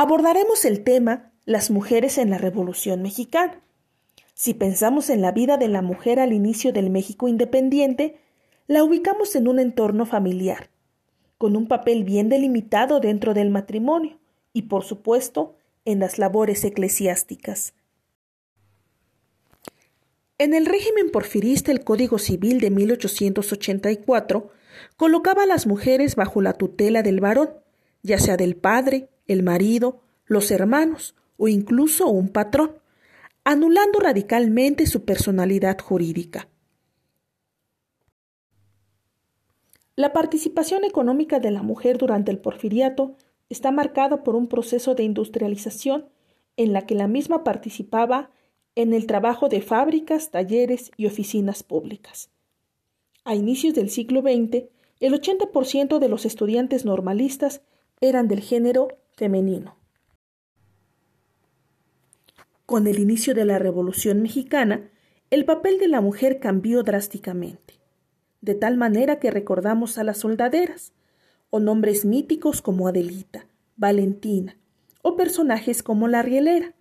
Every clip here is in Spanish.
abordaremos el tema Las mujeres en la Revolución Mexicana. Si pensamos en la vida de la mujer al inicio del México independiente, la ubicamos en un entorno familiar, con un papel bien delimitado dentro del matrimonio y, por supuesto, en las labores eclesiásticas. En el régimen porfirista el Código Civil de 1884 colocaba a las mujeres bajo la tutela del varón, ya sea del padre, el marido, los hermanos o incluso un patrón, anulando radicalmente su personalidad jurídica. La participación económica de la mujer durante el porfiriato está marcada por un proceso de industrialización en la que la misma participaba en el trabajo de fábricas, talleres y oficinas públicas. A inicios del siglo XX, el 80% de los estudiantes normalistas eran del género femenino. Con el inicio de la Revolución mexicana, el papel de la mujer cambió drásticamente de tal manera que recordamos a las soldaderas, o nombres míticos como Adelita, Valentina, o personajes como la rielera,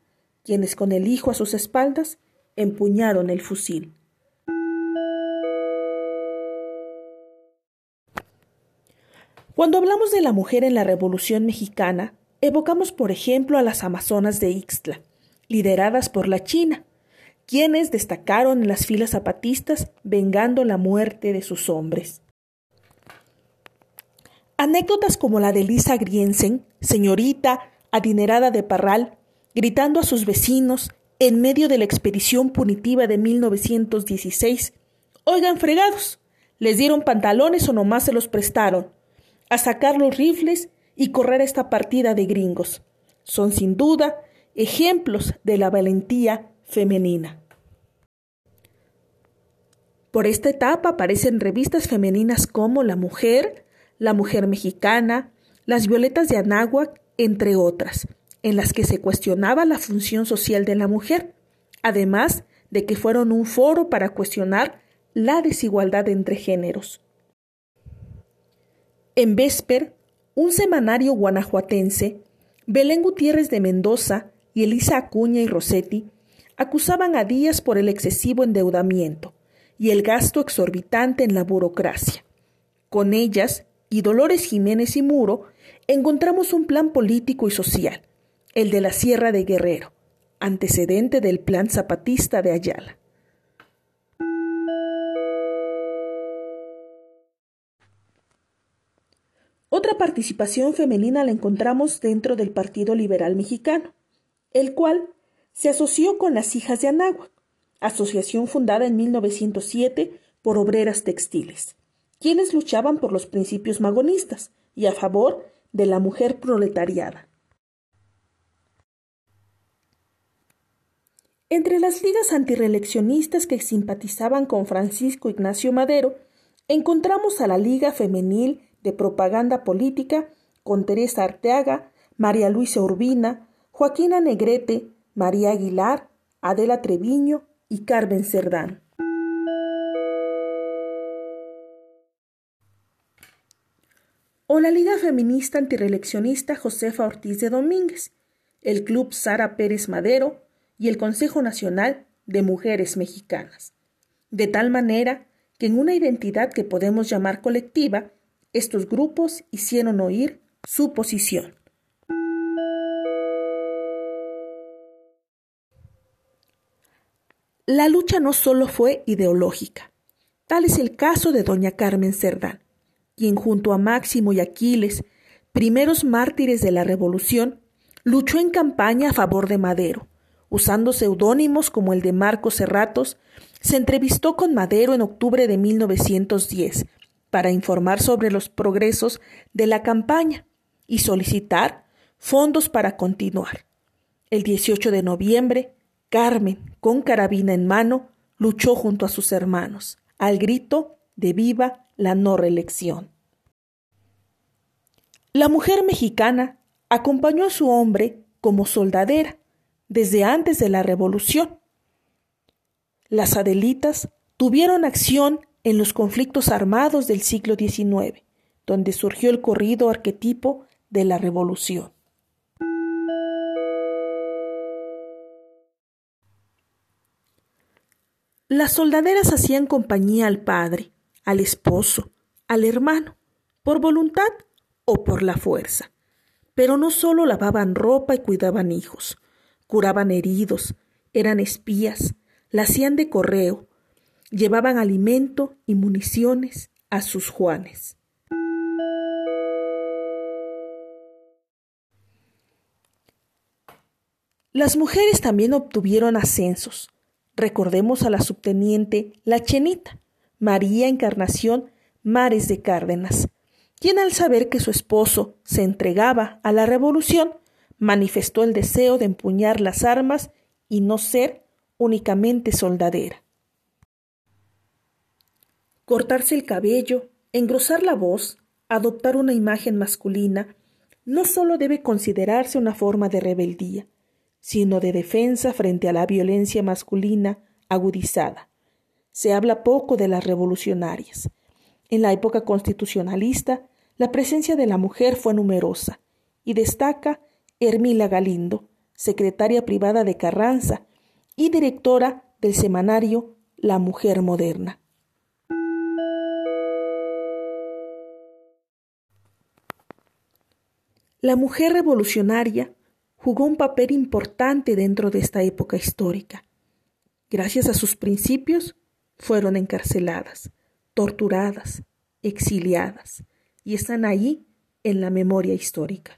quienes con el hijo a sus espaldas empuñaron el fusil. Cuando hablamos de la mujer en la Revolución mexicana, evocamos por ejemplo a las Amazonas de Ixtla, lideradas por la China, quienes destacaron en las filas zapatistas vengando la muerte de sus hombres. Anécdotas como la de Lisa Griensen, señorita adinerada de Parral, gritando a sus vecinos en medio de la expedición punitiva de 1916, Oigan, fregados, les dieron pantalones o nomás se los prestaron, a sacar los rifles y correr esta partida de gringos. Son sin duda ejemplos de la valentía femenina. Por esta etapa aparecen revistas femeninas como La Mujer, La Mujer Mexicana, Las Violetas de Anáhuac, entre otras, en las que se cuestionaba la función social de la mujer, además de que fueron un foro para cuestionar la desigualdad entre géneros. En Vesper, un semanario guanajuatense, Belén Gutiérrez de Mendoza y Elisa Acuña y Rossetti acusaban a Díaz por el excesivo endeudamiento y el gasto exorbitante en la burocracia. Con ellas, y Dolores Jiménez y Muro, encontramos un plan político y social, el de la Sierra de Guerrero, antecedente del plan zapatista de Ayala. Otra participación femenina la encontramos dentro del Partido Liberal Mexicano, el cual se asoció con las hijas de Anáhuac, asociación fundada en 1907 por obreras textiles, quienes luchaban por los principios magonistas y a favor de la mujer proletariada. Entre las ligas antireeleccionistas que simpatizaban con Francisco Ignacio Madero, encontramos a la Liga Femenil de Propaganda Política con Teresa Arteaga, María Luisa Urbina, Joaquina Negrete, María Aguilar, Adela Treviño y Carmen Cerdán. O la Liga Feminista Antireeleccionista Josefa Ortiz de Domínguez, el Club Sara Pérez Madero y el Consejo Nacional de Mujeres Mexicanas. De tal manera que en una identidad que podemos llamar colectiva, estos grupos hicieron oír su posición. La lucha no solo fue ideológica. Tal es el caso de doña Carmen Cerdán, quien junto a Máximo y Aquiles, primeros mártires de la Revolución, luchó en campaña a favor de Madero. Usando seudónimos como el de Marcos Serratos, se entrevistó con Madero en octubre de 1910 para informar sobre los progresos de la campaña y solicitar fondos para continuar. El 18 de noviembre, Carmen, con carabina en mano, luchó junto a sus hermanos, al grito de viva la no reelección. La mujer mexicana acompañó a su hombre como soldadera desde antes de la revolución. Las Adelitas tuvieron acción en los conflictos armados del siglo XIX, donde surgió el corrido arquetipo de la revolución. Las soldaderas hacían compañía al padre, al esposo, al hermano, por voluntad o por la fuerza. Pero no solo lavaban ropa y cuidaban hijos, curaban heridos, eran espías, la hacían de correo, llevaban alimento y municiones a sus Juanes. Las mujeres también obtuvieron ascensos. Recordemos a la subteniente La Chenita, María Encarnación Mares de Cárdenas, quien al saber que su esposo se entregaba a la revolución, manifestó el deseo de empuñar las armas y no ser únicamente soldadera. Cortarse el cabello, engrosar la voz, adoptar una imagen masculina, no solo debe considerarse una forma de rebeldía, sino de defensa frente a la violencia masculina agudizada. Se habla poco de las revolucionarias. En la época constitucionalista, la presencia de la mujer fue numerosa, y destaca Hermila Galindo, secretaria privada de Carranza y directora del semanario La Mujer Moderna. La mujer revolucionaria jugó un papel importante dentro de esta época histórica. Gracias a sus principios, fueron encarceladas, torturadas, exiliadas, y están ahí en la memoria histórica.